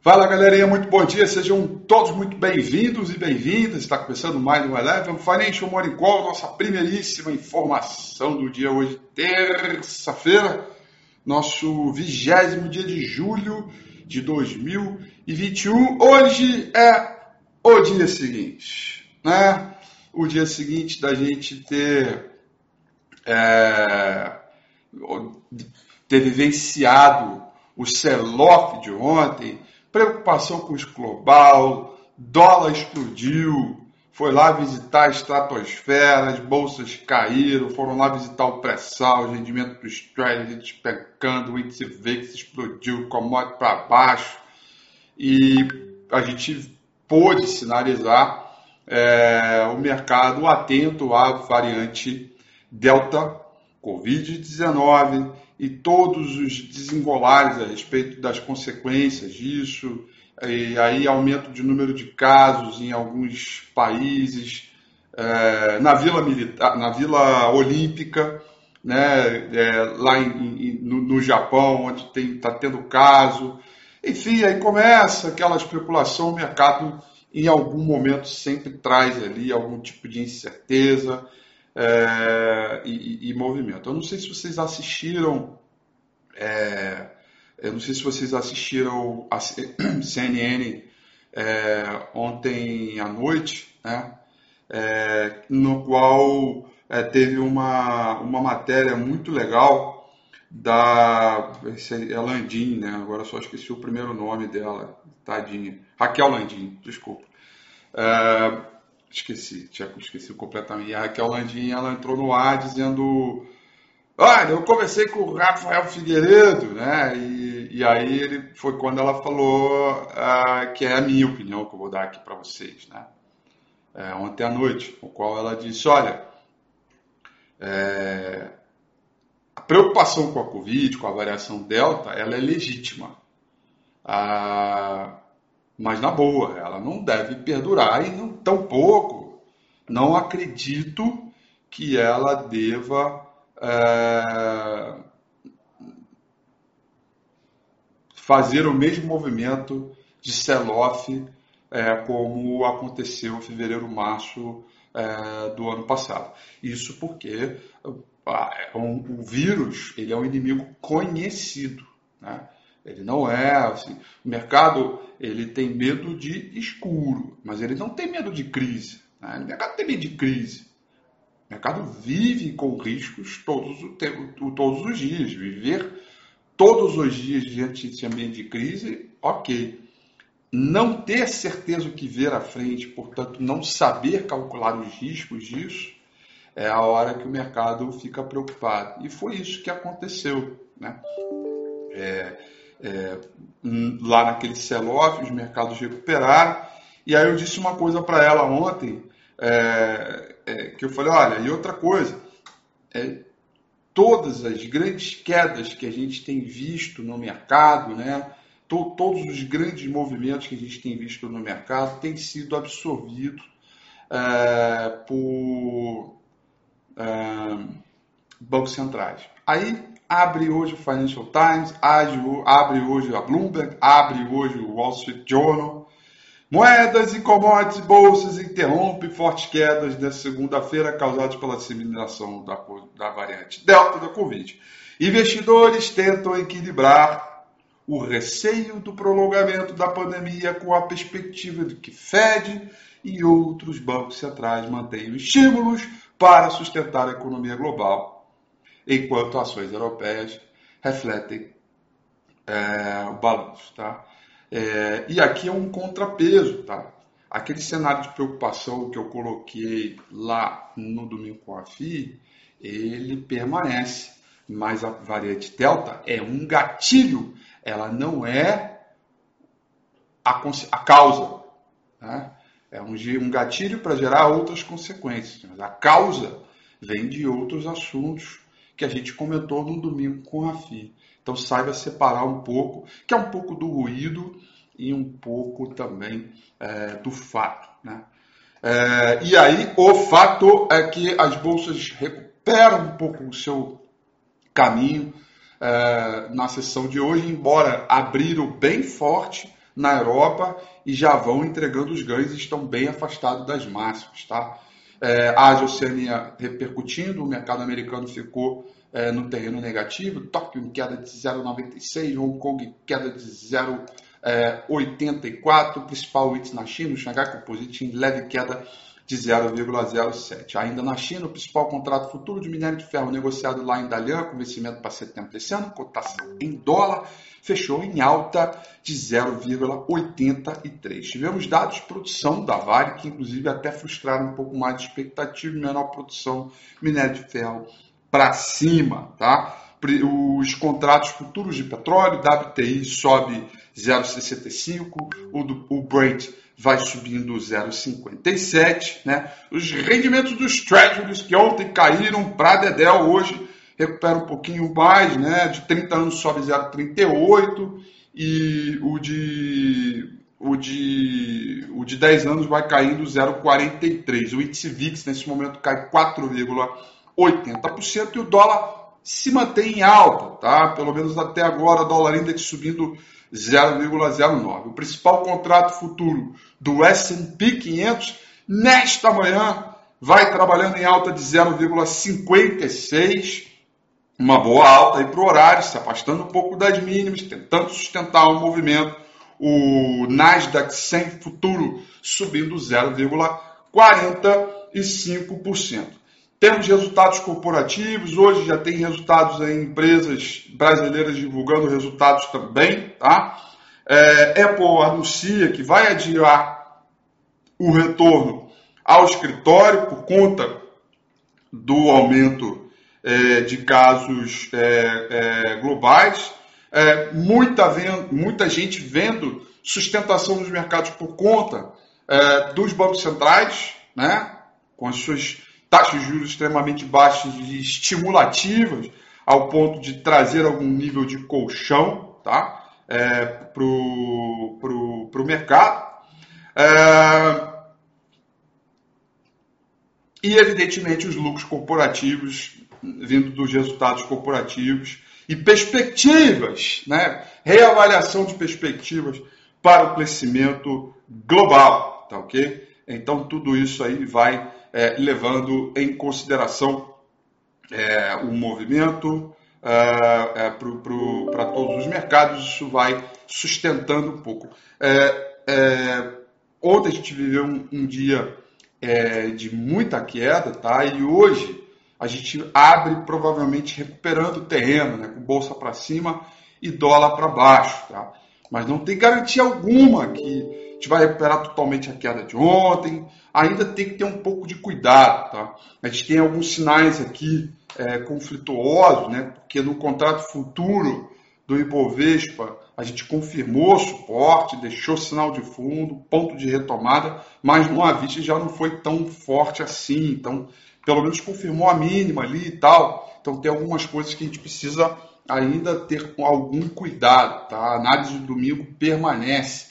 Fala galerinha, muito bom dia, sejam todos muito bem-vindos e bem-vindas. Está começando mais um Eleven Financial Morning Call, nossa primeiríssima informação do dia hoje, terça-feira, nosso vigésimo dia de julho de 2021. Hoje é o dia seguinte, né? O dia seguinte da gente ter, é, ter vivenciado o sell-off de ontem, preocupação com o global, dólar explodiu, foi lá visitar a estratosfera, as bolsas caíram, foram lá visitar o pré-sal, o rendimento dos trades despencando, o índice VIX explodiu, commodity para baixo, e a gente pôde sinalizar é, o mercado atento à variante Delta Covid-19 e todos os desengolares a respeito das consequências disso, e aí aumento de número de casos em alguns países, é, na Vila Militar, na Vila Olímpica, né, é, lá em, em, no, no, Japão, onde está tendo caso. Enfim, aí começa aquela especulação, o mercado em algum momento sempre traz ali algum tipo de incerteza, é, e, e, movimento. Eu não sei se vocês assistiram, é, eu não sei se vocês assistiram a CNN é, ontem à noite, né, é, no qual é, teve uma, uma matéria muito legal da é Landim, né? Agora só esqueci o primeiro nome dela, tadinha. Raquel Landim, desculpa. É, esqueci, tinha esqueci completamente. E a Raquel Landim, ela entrou no ar dizendo: Olha, eu conversei com o Rafael Figueiredo, né? E, e aí ele foi quando ela falou uh, que é a minha opinião que eu vou dar aqui para vocês, né? É, ontem à noite, o qual ela disse: Olha, é, a preocupação com a Covid, com a variação Delta, ela é legítima. Ah, mas na boa, ela não deve perdurar e não, tampouco não acredito que ela deva é, fazer o mesmo movimento de sell-off é, como aconteceu em fevereiro, março é, do ano passado. Isso porque é o vírus ele é um inimigo conhecido. Né? Ele não é assim. O mercado ele tem medo de escuro, mas ele não tem medo de crise. Né? O mercado tem medo de crise. O mercado vive com riscos todos, todos os dias. Viver todos os dias diante desse ambiente de crise, ok. Não ter certeza o que ver à frente, portanto, não saber calcular os riscos disso, é a hora que o mercado fica preocupado. E foi isso que aconteceu. Né? É, é, lá naquele sell-off, os mercados recuperaram. E aí eu disse uma coisa para ela ontem, é, é, que eu falei, olha, e outra coisa, é, todas as grandes quedas que a gente tem visto no mercado, né, to, todos os grandes movimentos que a gente tem visto no mercado têm sido absorvidos é, por é, bancos centrais. Aí abre hoje o Financial Times, abre hoje a Bloomberg, abre hoje o Wall Street Journal. Moedas e commodities bolsas interrompem fortes quedas nesta segunda-feira causadas pela disseminação da, da variante Delta da Covid. Investidores tentam equilibrar o receio do prolongamento da pandemia com a perspectiva de que Fed e outros bancos centrais mantenham estímulos para sustentar a economia global enquanto ações europeias refletem é, o balanço. Tá? É, e aqui é um contrapeso. Tá? Aquele cenário de preocupação que eu coloquei lá no domingo com a FI, ele permanece. Mas a variante Delta é um gatilho, ela não é a, a causa. Né? É um, um gatilho para gerar outras consequências. A causa vem de outros assuntos que a gente comentou no domingo com o Rafi. Então saiba separar um pouco, que é um pouco do ruído e um pouco também é, do fato. Né? É, e aí o fato é que as bolsas recuperam um pouco o seu caminho é, na sessão de hoje, embora abriram bem forte, na Europa e já vão entregando os ganhos e estão bem afastados das máximas. Tá? É, Ásia Oceania repercutindo, o mercado americano ficou é, no terreno negativo, Tóquio em queda de 0,96, Hong Kong em queda de 0,84, o principal índice na China, o Xangai Composite em leve queda de 0,07. Ainda na China, o principal contrato futuro de minério de ferro negociado lá em Dalian, com vencimento para setembro desse ano, cotação em dólar, fechou em alta de 0,83. Tivemos dados de produção da Vale, que inclusive até frustraram um pouco mais de expectativa menor produção minério de ferro para cima, tá? Os contratos futuros de petróleo, WTI sobe 0,65, o, do, o Brent vai subindo 0,57, né? Os rendimentos dos treasuries que ontem caíram para Dedel hoje recupera um pouquinho mais, né? De 30 anos sobe 0,38 e o de o de o de 10 anos vai caindo 0,43. O índice VIX nesse momento cai 4,80% e o dólar se mantém em alta, tá? Pelo menos até agora, dólar index subindo 0,09. O principal contrato futuro do S&P 500 nesta manhã vai trabalhando em alta de 0,56, uma boa alta aí para o horário, se afastando um pouco das mínimas, tentando sustentar o movimento. O Nasdaq 100 futuro subindo 0,45%. Temos resultados corporativos, hoje já tem resultados em empresas brasileiras divulgando resultados também, tá? É, Apple anuncia que vai adiar o retorno ao escritório por conta do aumento é, de casos é, é globais. É, muita, muita gente vendo sustentação dos mercados por conta é, dos bancos centrais, né? com as suas taxas de juros extremamente baixas e estimulativas, ao ponto de trazer algum nível de colchão tá? É, para o mercado. É, e, evidentemente, os lucros corporativos, vindo dos resultados corporativos, e perspectivas, né? reavaliação de perspectivas para o crescimento global. Tá ok? Então, tudo isso aí vai é, levando em consideração é, o movimento é, é para todos os mercados, isso vai sustentando um pouco. É, é, ontem a gente viveu um, um dia de muita queda, tá? E hoje a gente abre provavelmente recuperando o terreno, né? com bolsa para cima e dólar para baixo, tá? Mas não tem garantia alguma que gente vai recuperar totalmente a queda de ontem. Ainda tem que ter um pouco de cuidado, tá? A gente tem alguns sinais aqui é, conflituosos, né? Porque no contrato futuro do Ibovespa a gente confirmou suporte, deixou sinal de fundo, ponto de retomada, mas no Avista já não foi tão forte assim. Então, pelo menos confirmou a mínima ali e tal. Então, tem algumas coisas que a gente precisa ainda ter algum cuidado, tá? A análise do domingo permanece.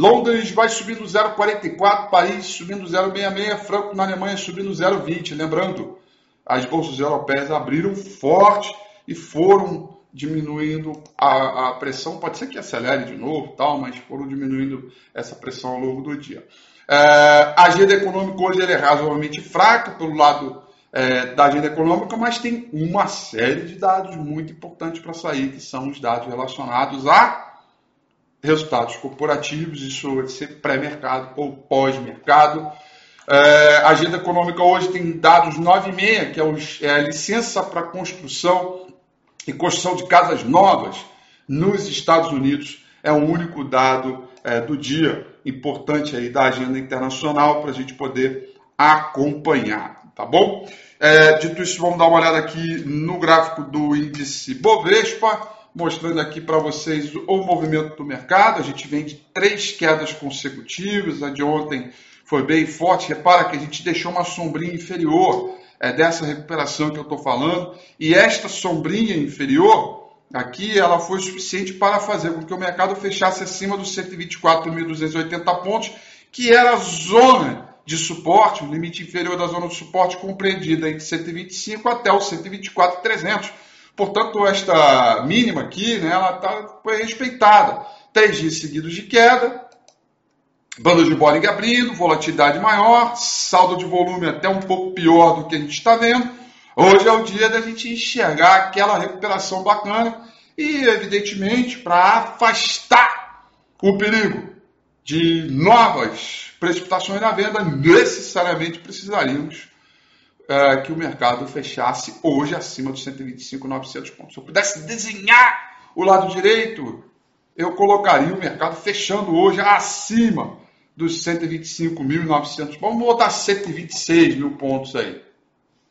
Londres vai subindo 0,44, Paris subindo 0,66, Franco na Alemanha subindo 0,20. Lembrando, as bolsas europeias abriram forte e foram diminuindo a, a, pressão. Pode ser que acelere de novo, tal, mas foram diminuindo essa pressão ao longo do dia. É, a agenda econômica hoje é razoavelmente fraca pelo lado é, da agenda econômica, mas tem uma série de dados muito importantes para sair, que são os dados relacionados a resultados corporativos, isso vai ser pré-mercado ou pós-mercado. É, a agenda econômica hoje tem dados 9,6, que é, os, é a licença para construção e construção de casas novas nos Estados Unidos. É o único dado é, do dia importante aí da agenda internacional para a gente poder acompanhar, tá bom? É, dito isso, vamos dar uma olhada aqui no gráfico do índice Bovespa mostrando aqui para vocês o movimento do mercado. A gente vem de três quedas consecutivas, a de ontem foi bem forte. Repara que a gente deixou uma sombrinha inferior é, dessa recuperação que eu estou falando, e esta sombrinha inferior aqui ela foi suficiente para fazer com que o mercado fechasse acima dos 124.280 pontos, que era a zona de suporte, o limite inferior da zona de suporte compreendida entre 125 até os 124.300 Portanto, esta mínima aqui, né, ela tá, foi respeitada. Três dias seguidos de queda, banda de Bollinger abrindo, volatilidade maior, saldo de volume até um pouco pior do que a gente está vendo. Hoje é o dia da gente enxergar aquela recuperação bacana e, evidentemente, para afastar o perigo de novas precipitações na venda, necessariamente precisaríamos é, que o mercado fechasse hoje acima dos 125.900 pontos. Se eu pudesse desenhar o lado direito, eu colocaria o mercado fechando hoje acima dos 125.900 pontos. Vamos botar 126 mil pontos aí,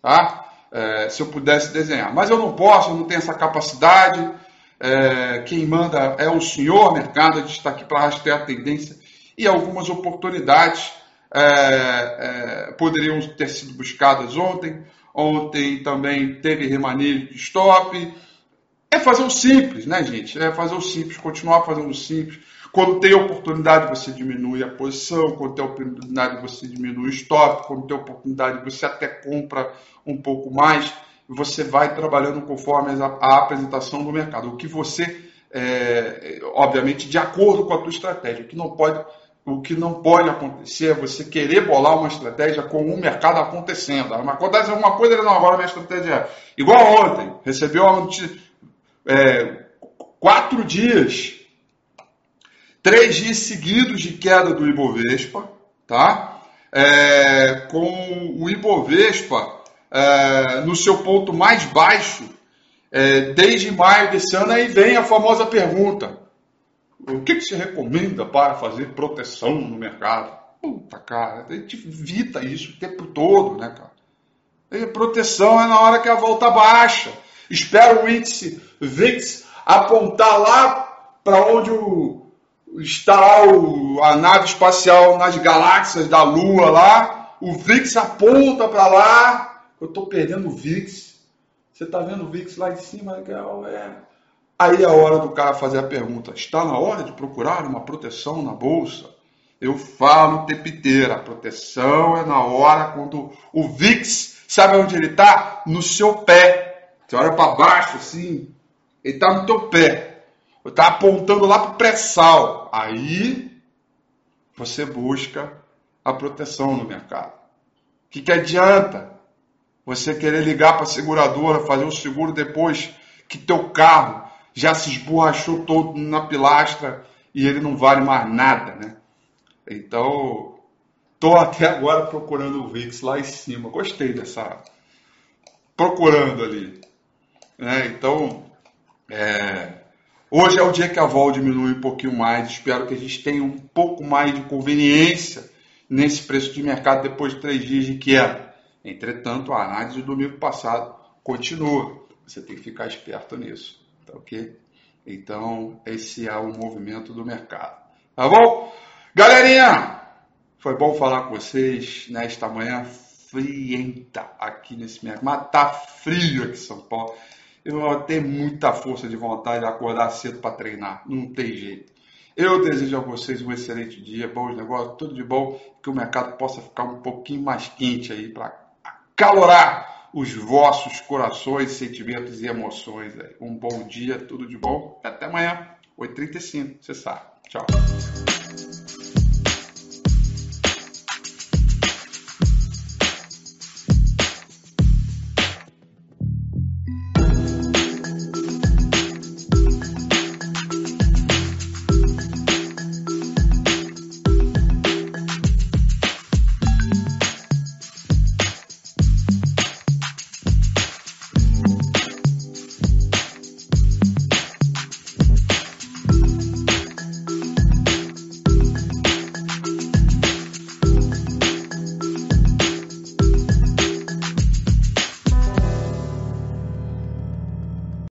tá? É, se eu pudesse desenhar. Mas eu não posso, eu não tenho essa capacidade. É, quem manda é o senhor mercado, a gente está aqui para rastrear a tendência e algumas oportunidades é, é, poderiam ter sido buscadas ontem. Ontem também teve remanejo de stop. É fazer o simples, né, gente? É fazer o simples, continuar fazendo o simples. Quando tem oportunidade, você diminui a posição. Quando tem oportunidade, você diminui o stop. Quando tem oportunidade, você até compra um pouco mais. Você vai trabalhando conforme a, a apresentação do mercado. O que você, é, obviamente, de acordo com a tua estratégia. O que não pode o que não pode acontecer é você querer bolar uma estratégia com o mercado acontecendo. Acontece alguma coisa, não, agora minha estratégia é igual ontem. Recebeu uma notícia, é, quatro dias, três dias seguidos de queda do Ibovespa, tá? É, com o Ibovespa é, no seu ponto mais baixo é, desde maio desse ano, aí vem a famosa pergunta o que, que se recomenda para fazer proteção no mercado? Puta, cara, a gente evita isso o tempo todo, né, cara? E proteção é na hora que a volta baixa. Espera o índice VIX apontar lá para onde o, está o, a nave espacial nas galáxias da Lua lá. O VIX aponta para lá. Eu estou perdendo o VIX. Você está vendo o VIX lá em cima? É, Aí é a hora do cara fazer a pergunta: está na hora de procurar uma proteção na bolsa? Eu falo tepiteira, a proteção é na hora quando o VIX, sabe onde ele está? No seu pé. Você olha para baixo assim, ele está no teu pé. Está apontando lá para o pré-sal. Aí você busca a proteção no mercado. O que, que adianta você querer ligar para a seguradora, fazer o seguro depois que teu carro já se esborrachou todo na pilastra e ele não vale mais nada, né? Então, tô até agora procurando o VIX lá em cima. Gostei dessa procurando ali, né? Então, é... hoje é o dia que a vol diminui um pouquinho mais. Espero que a gente tenha um pouco mais de conveniência nesse preço de mercado depois de três dias de queda. Entretanto, a análise do domingo passado continua. Você tem que ficar esperto nisso. Tá ok? Então, esse é o movimento do mercado. Tá bom? Galerinha, foi bom falar com vocês nesta manhã frienta aqui nesse mercado. Mas tá frio aqui em São Paulo. Eu vou ter muita força de vontade de acordar cedo para treinar. Não tem jeito. Eu desejo a vocês um excelente dia, bons negócios, tudo de bom, que o mercado possa ficar um pouquinho mais quente aí para calorar os vossos corações, sentimentos e emoções. Um bom dia, tudo de bom. Até amanhã, 8h35, você sabe. Tchau.